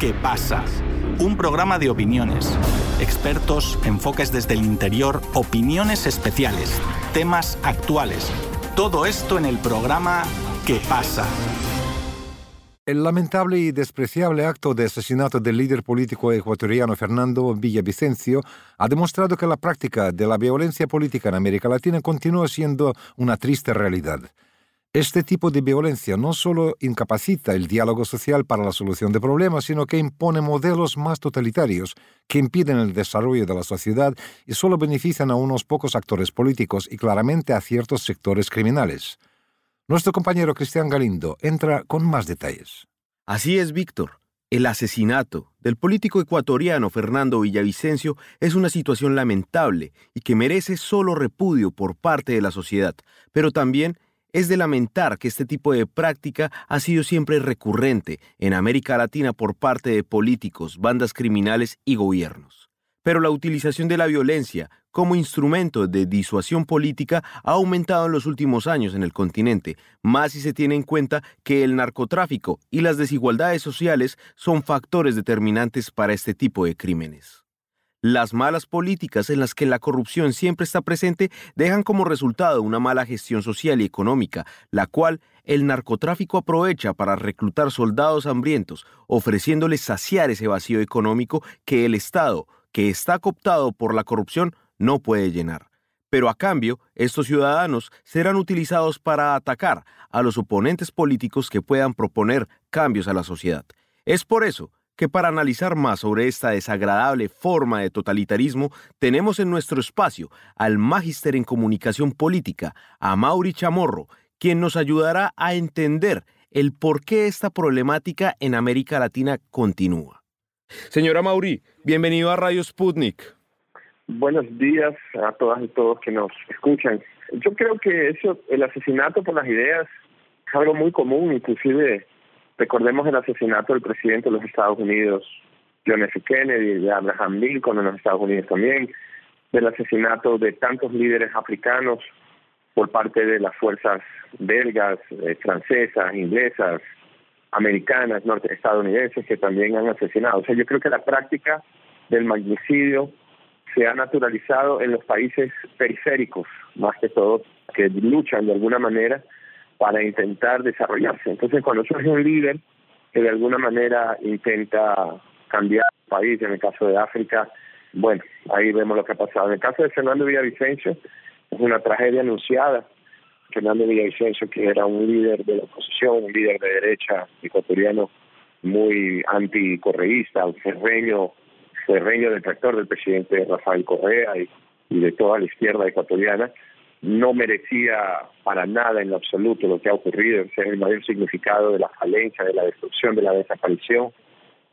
¿Qué pasa? Un programa de opiniones, expertos, enfoques desde el interior, opiniones especiales, temas actuales. Todo esto en el programa ¿Qué pasa? El lamentable y despreciable acto de asesinato del líder político ecuatoriano Fernando Villavicencio ha demostrado que la práctica de la violencia política en América Latina continúa siendo una triste realidad. Este tipo de violencia no solo incapacita el diálogo social para la solución de problemas, sino que impone modelos más totalitarios que impiden el desarrollo de la sociedad y solo benefician a unos pocos actores políticos y claramente a ciertos sectores criminales. Nuestro compañero Cristian Galindo entra con más detalles. Así es, Víctor. El asesinato del político ecuatoriano Fernando Villavicencio es una situación lamentable y que merece solo repudio por parte de la sociedad, pero también es de lamentar que este tipo de práctica ha sido siempre recurrente en América Latina por parte de políticos, bandas criminales y gobiernos pero la utilización de la violencia como instrumento de disuasión política ha aumentado en los últimos años en el continente, más si se tiene en cuenta que el narcotráfico y las desigualdades sociales son factores determinantes para este tipo de crímenes. Las malas políticas en las que la corrupción siempre está presente dejan como resultado una mala gestión social y económica, la cual el narcotráfico aprovecha para reclutar soldados hambrientos, ofreciéndoles saciar ese vacío económico que el Estado, que está cooptado por la corrupción no puede llenar. Pero a cambio, estos ciudadanos serán utilizados para atacar a los oponentes políticos que puedan proponer cambios a la sociedad. Es por eso que para analizar más sobre esta desagradable forma de totalitarismo, tenemos en nuestro espacio al magíster en comunicación política, a Mauri Chamorro, quien nos ayudará a entender el por qué esta problemática en América Latina continúa. Señora Mauri, bienvenido a Radio Sputnik. Buenos días a todas y todos que nos escuchan. Yo creo que eso, el asesinato por las ideas es algo muy común, inclusive recordemos el asesinato del presidente de los Estados Unidos, John F. Kennedy, de Abraham Lincoln en los Estados Unidos también, del asesinato de tantos líderes africanos por parte de las fuerzas belgas, eh, francesas, inglesas, americanas, norte estadounidenses que también han asesinado. O sea, yo creo que la práctica del magnicidio se ha naturalizado en los países periféricos, más que todo, que luchan de alguna manera para intentar desarrollarse. Entonces, cuando surge un líder que de alguna manera intenta cambiar el país, en el caso de África, bueno, ahí vemos lo que ha pasado. En el caso de Fernando Villavicencio, es una tragedia anunciada Fernando Villavicencio, que era un líder de la oposición, un líder de derecha ecuatoriano muy anticorreísta, un ferreño, ferreño detractor del presidente Rafael Correa y, de toda la izquierda ecuatoriana, no merecía para nada en lo absoluto lo que ha ocurrido, es el mayor significado de la falencia, de la destrucción, de la desaparición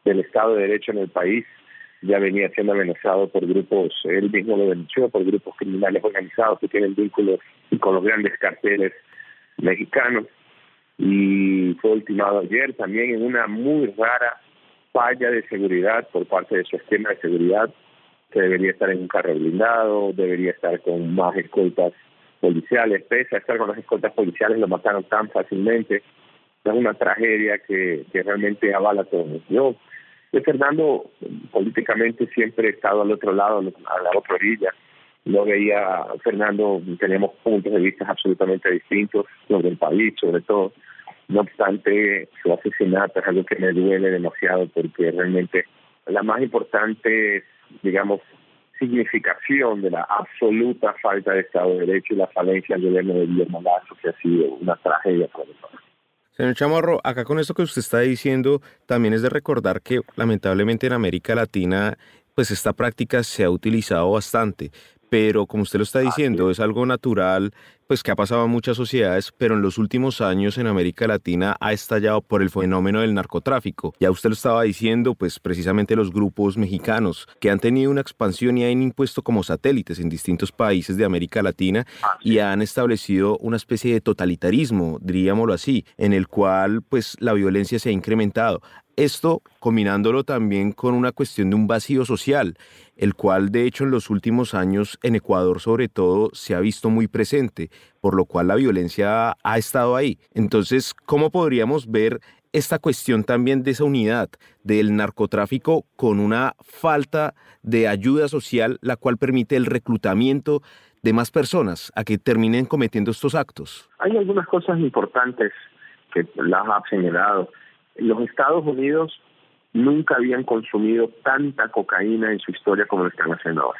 del Estado de Derecho en el país ya venía siendo amenazado por grupos, él mismo lo denunció, por grupos criminales organizados que tienen vínculos con los grandes carteles mexicanos. Y fue ultimado ayer también en una muy rara falla de seguridad por parte de su esquema de seguridad, que debería estar en un carro blindado, debería estar con más escoltas policiales, pese a estar con las escoltas policiales, lo mataron tan fácilmente. Es una tragedia que, que realmente avala todo. Yo de Fernando políticamente siempre he estado al otro lado, a la otra orilla. No veía Fernando, teníamos puntos de vista absolutamente distintos sobre el país, sobre todo. No obstante, su asesinato es algo que me duele demasiado porque realmente la más importante, digamos, significación de la absoluta falta de Estado de Derecho y la falencia del gobierno de Guillermo Lazo, que ha sido una tragedia para el país. Señor Chamorro, acá con esto que usted está diciendo, también es de recordar que lamentablemente en América Latina, pues esta práctica se ha utilizado bastante pero como usted lo está diciendo, es algo natural, pues que ha pasado en muchas sociedades, pero en los últimos años en América Latina ha estallado por el fenómeno del narcotráfico. Ya usted lo estaba diciendo, pues precisamente los grupos mexicanos que han tenido una expansión y han impuesto como satélites en distintos países de América Latina y han establecido una especie de totalitarismo, diríamoslo así, en el cual pues la violencia se ha incrementado. Esto combinándolo también con una cuestión de un vacío social, el cual de hecho en los últimos años en Ecuador sobre todo se ha visto muy presente, por lo cual la violencia ha estado ahí. Entonces, ¿cómo podríamos ver esta cuestión también de esa unidad del narcotráfico con una falta de ayuda social, la cual permite el reclutamiento de más personas a que terminen cometiendo estos actos? Hay algunas cosas importantes que las ha señalado. Los Estados Unidos nunca habían consumido tanta cocaína en su historia como lo están haciendo ahora.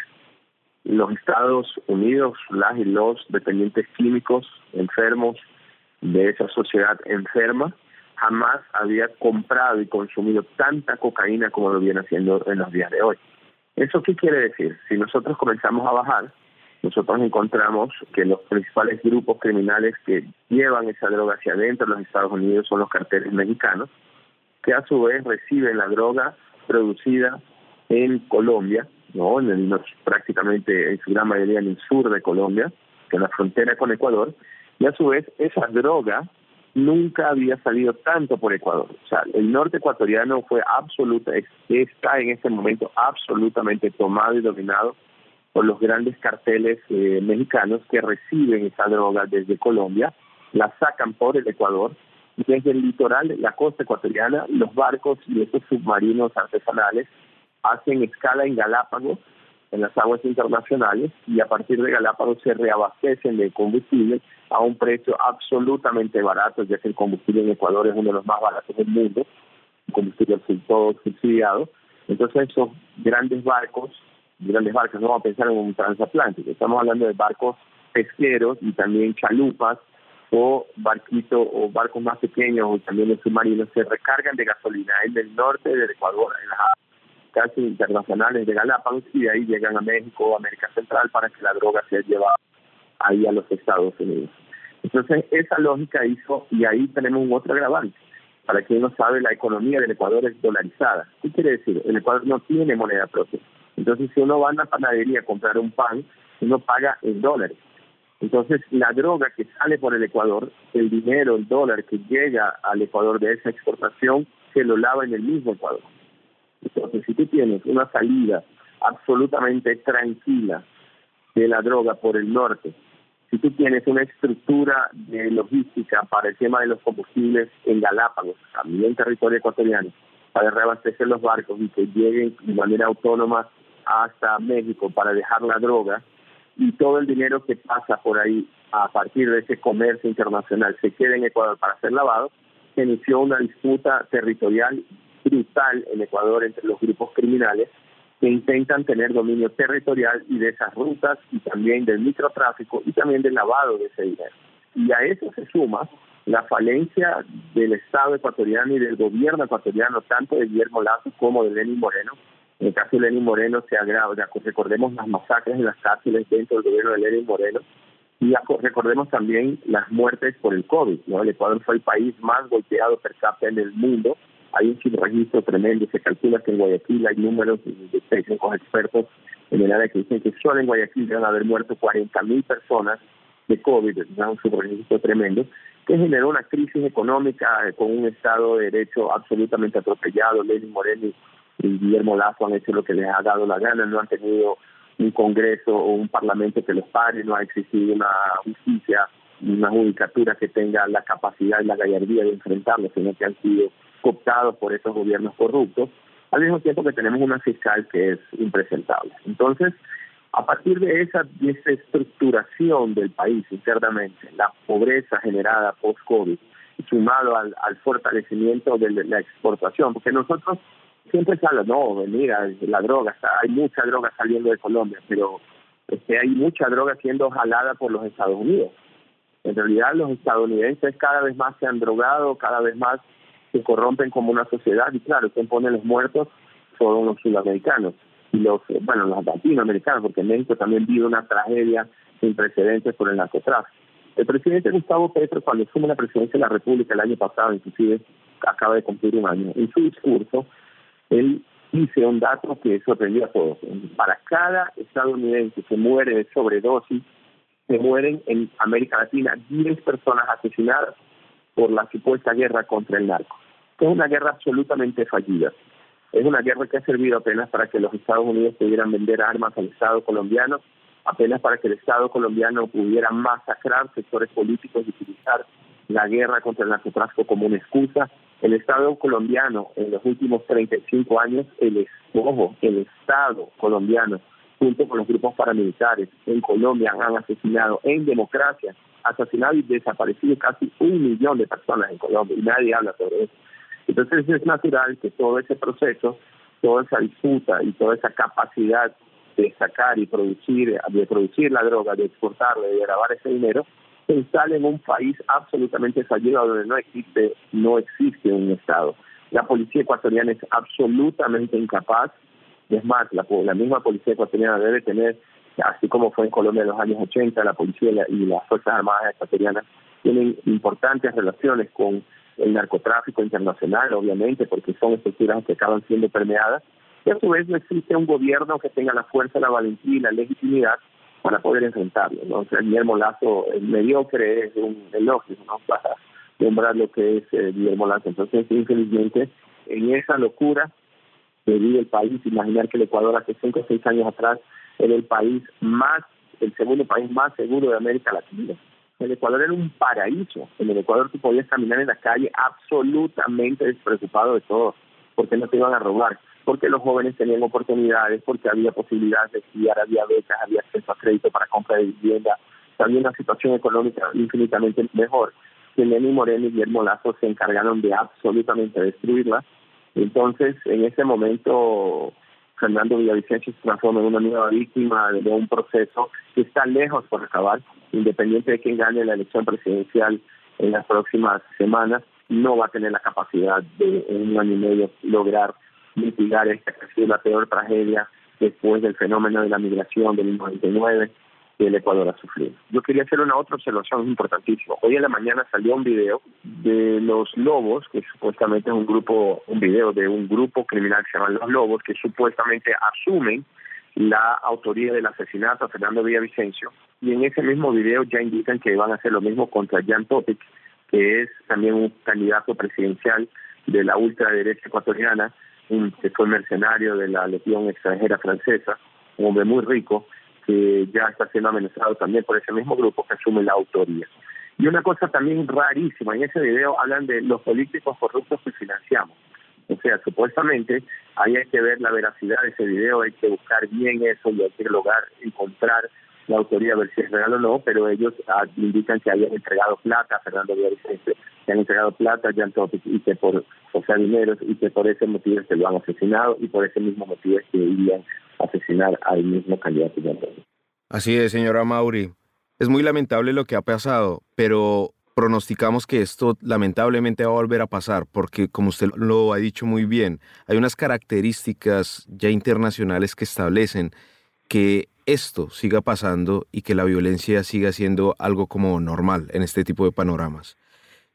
Los Estados Unidos, las y los dependientes químicos enfermos de esa sociedad enferma, jamás había comprado y consumido tanta cocaína como lo viene haciendo en los días de hoy. ¿Eso qué quiere decir? Si nosotros comenzamos a bajar, nosotros encontramos que los principales grupos criminales que llevan esa droga hacia adentro de los Estados Unidos son los carteles mexicanos, que a su vez reciben la droga producida en Colombia, no, en el, prácticamente en su gran mayoría en el sur de Colombia, en la frontera con Ecuador, y a su vez esa droga nunca había salido tanto por Ecuador. O sea, el norte ecuatoriano fue absoluta, está en este momento absolutamente tomado y dominado por los grandes carteles eh, mexicanos que reciben esa droga desde Colombia, la sacan por el Ecuador, y desde el litoral, la costa ecuatoriana, los barcos y estos submarinos artesanales hacen escala en Galápagos en las aguas internacionales y a partir de Galápagos se reabastecen de combustible a un precio absolutamente barato, ya que el combustible en Ecuador es uno de los más baratos del mundo, combustible todo subsidiado. Entonces esos grandes barcos, grandes barcos, no vamos a pensar en un transatlántico, estamos hablando de barcos pesqueros y también chalupas o barquitos o barcos más pequeños o también los submarinos se recargan de gasolina en el norte del Ecuador, en las casi internacionales de Galápagos y de ahí llegan a México América Central para que la droga sea llevada ahí a los Estados Unidos. Entonces, esa lógica hizo, y ahí tenemos un otro agravante. Para quien no sabe, la economía del Ecuador es dolarizada. ¿Qué quiere decir? El Ecuador no tiene moneda propia. Entonces, si uno va a una panadería a comprar un pan, uno paga en dólares. Entonces, la droga que sale por el Ecuador, el dinero, el dólar que llega al Ecuador de esa exportación, se lo lava en el mismo Ecuador. Entonces, si tú tienes una salida absolutamente tranquila de la droga por el norte, si tú tienes una estructura de logística para el tema de los combustibles en Galápagos, también en territorio ecuatoriano, para reabastecer los barcos y que lleguen de manera autónoma hasta México para dejar la droga, y todo el dinero que pasa por ahí a partir de ese comercio internacional se queda en Ecuador para ser lavado, se inició una disputa territorial brutal en Ecuador entre los grupos criminales que intentan tener dominio territorial y de esas rutas y también del microtráfico y también del lavado de ese dinero. Y a eso se suma la falencia del Estado ecuatoriano y del gobierno ecuatoriano, tanto de Guillermo Lazo como de Lenín Moreno. En el caso de Lenín Moreno se agrava, recordemos las masacres en las cárceles dentro del gobierno de Lenín Moreno, y recordemos también las muertes por el COVID. ¿no? El Ecuador fue el país más golpeado per cápita en el mundo hay un subregistro tremendo, se calcula que en Guayaquil hay números de con expertos en el área que dicen que solo en Guayaquil deben haber muerto 40 mil personas de COVID, es un subregistro tremendo, que generó una crisis económica eh, con un Estado de Derecho absolutamente atropellado. Lenin Moreno y Guillermo Lazo han hecho lo que les ha dado la gana, no han tenido un Congreso o un Parlamento que los pare, no ha existido una justicia, una judicatura que tenga la capacidad y la gallardía de enfrentarlos, sino que han sido cooptados por esos gobiernos corruptos, al mismo tiempo que tenemos una fiscal que es impresentable. Entonces, a partir de esa desestructuración del país internamente, la pobreza generada post-COVID, sumado al, fortalecimiento de la exportación, porque nosotros siempre se habla, no, mira, la droga, hay mucha droga saliendo de Colombia, pero este, hay mucha droga siendo jalada por los Estados Unidos. En realidad los estadounidenses cada vez más se han drogado, cada vez más corrompen como una sociedad y claro, quien pone los muertos son los sudamericanos y los, bueno, los latinoamericanos, porque México también vive una tragedia sin precedentes por el narcotráfico. El presidente Gustavo Petro, cuando asume la presidencia de la República el año pasado, inclusive acaba de cumplir un año, en su discurso, él dice un dato que sorprendió a todos. Para cada estadounidense que muere de sobredosis, se mueren en América Latina 10 personas asesinadas por la supuesta guerra contra el narco. Es una guerra absolutamente fallida. Es una guerra que ha servido apenas para que los Estados Unidos pudieran vender armas al Estado colombiano, apenas para que el Estado colombiano pudiera masacrar sectores políticos y utilizar la guerra contra el narcotráfico como una excusa. El Estado colombiano en los últimos 35 años, el, ojo, el Estado colombiano, junto con los grupos paramilitares en Colombia, han asesinado en democracia, asesinado y desaparecido casi un millón de personas en Colombia y nadie habla sobre eso. Entonces es natural que todo ese proceso, toda esa disputa y toda esa capacidad de sacar y producir, de producir la droga, de exportarla, de grabar ese dinero, se instale en un país absolutamente fallido donde no existe, no existe un Estado. La policía ecuatoriana es absolutamente incapaz, es más, la, la misma policía ecuatoriana debe tener, así como fue en Colombia en los años 80, la policía y las Fuerzas Armadas ecuatorianas tienen importantes relaciones con el narcotráfico internacional, obviamente, porque son estructuras que acaban siendo permeadas, y a su vez no existe un gobierno que tenga la fuerza, la valentía y la legitimidad para poder enfrentarlo. ¿no? O sea, Guillermo Lazo, el mediocre, es un elogio ¿no? para nombrar lo que es eh, Guillermo Lazo. Entonces, infelizmente, en esa locura que vive el país, imaginar que el Ecuador hace cinco o seis años atrás era el país más, el segundo país más seguro de América Latina. El Ecuador era un paraíso. En el Ecuador tú podías caminar en la calle absolutamente despreocupado de todo, porque no te iban a robar, porque los jóvenes tenían oportunidades, porque había posibilidades de estudiar, había becas, había acceso a crédito para compra de vivienda, había una situación económica infinitamente mejor. Que Lenny Moreno y Guillermo Lazo se encargaron de absolutamente destruirla. Entonces, en ese momento, Fernando Villavicencio se transforma en una nueva víctima de un proceso que está lejos por acabar, independiente de quién gane la elección presidencial en las próximas semanas, no va a tener la capacidad de en un año y medio lograr mitigar esta que ha sido la peor tragedia después del fenómeno de la migración del 99 que el Ecuador ha sufrido. Yo quería hacer una otra observación importantísima. Hoy en la mañana salió un video de los Lobos, que supuestamente es un grupo, un video de un grupo criminal que se llama Los Lobos, que supuestamente asumen la autoría del asesinato a Fernando Villavicencio, y en ese mismo video ya indican que van a hacer lo mismo contra Jan Topic, que es también un candidato presidencial de la ultraderecha ecuatoriana, que fue mercenario de la legión extranjera francesa, un hombre muy rico, que ya está siendo amenazado también por ese mismo grupo que asume la autoría. Y una cosa también rarísima, en ese video hablan de los políticos corruptos que financiamos. O sea, supuestamente ahí hay que ver la veracidad de ese video, hay que buscar bien eso y hay que lograr encontrar la autoría, ver si es real o no, pero ellos ah, indican que hayan entregado plata Fernando Villavicencio, que han entregado plata a Jan Topic y que por, o sea, dinero, y que por ese motivo se lo han asesinado y por ese mismo motivo es que irían asesinar al mismo candidato Así es, señora Mauri. Es muy lamentable lo que ha pasado, pero pronosticamos que esto lamentablemente va a volver a pasar, porque como usted lo ha dicho muy bien, hay unas características ya internacionales que establecen que esto siga pasando y que la violencia siga siendo algo como normal en este tipo de panoramas.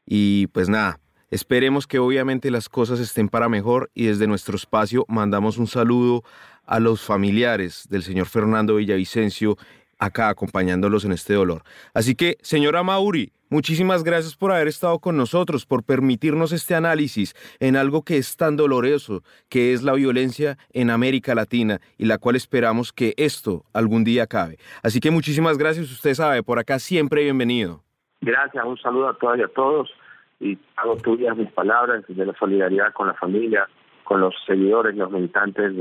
Y pues nada, esperemos que obviamente las cosas estén para mejor y desde nuestro espacio mandamos un saludo a los familiares del señor Fernando Villavicencio acá acompañándolos en este dolor. Así que, señora Mauri, muchísimas gracias por haber estado con nosotros, por permitirnos este análisis en algo que es tan doloroso, que es la violencia en América Latina y la cual esperamos que esto algún día acabe. Así que muchísimas gracias, usted sabe, por acá siempre bienvenido. Gracias, un saludo a todas y a todos y hago tuyas mis palabras de la solidaridad con la familia, con los seguidores, los militantes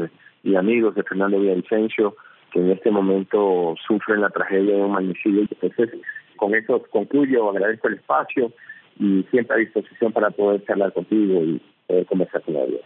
y amigos de Fernando Villavicencio que en este momento sufren la tragedia de un magnicidio. Entonces, con eso concluyo, agradezco el espacio y siempre a disposición para poder charlar contigo y poder conversar con ellos.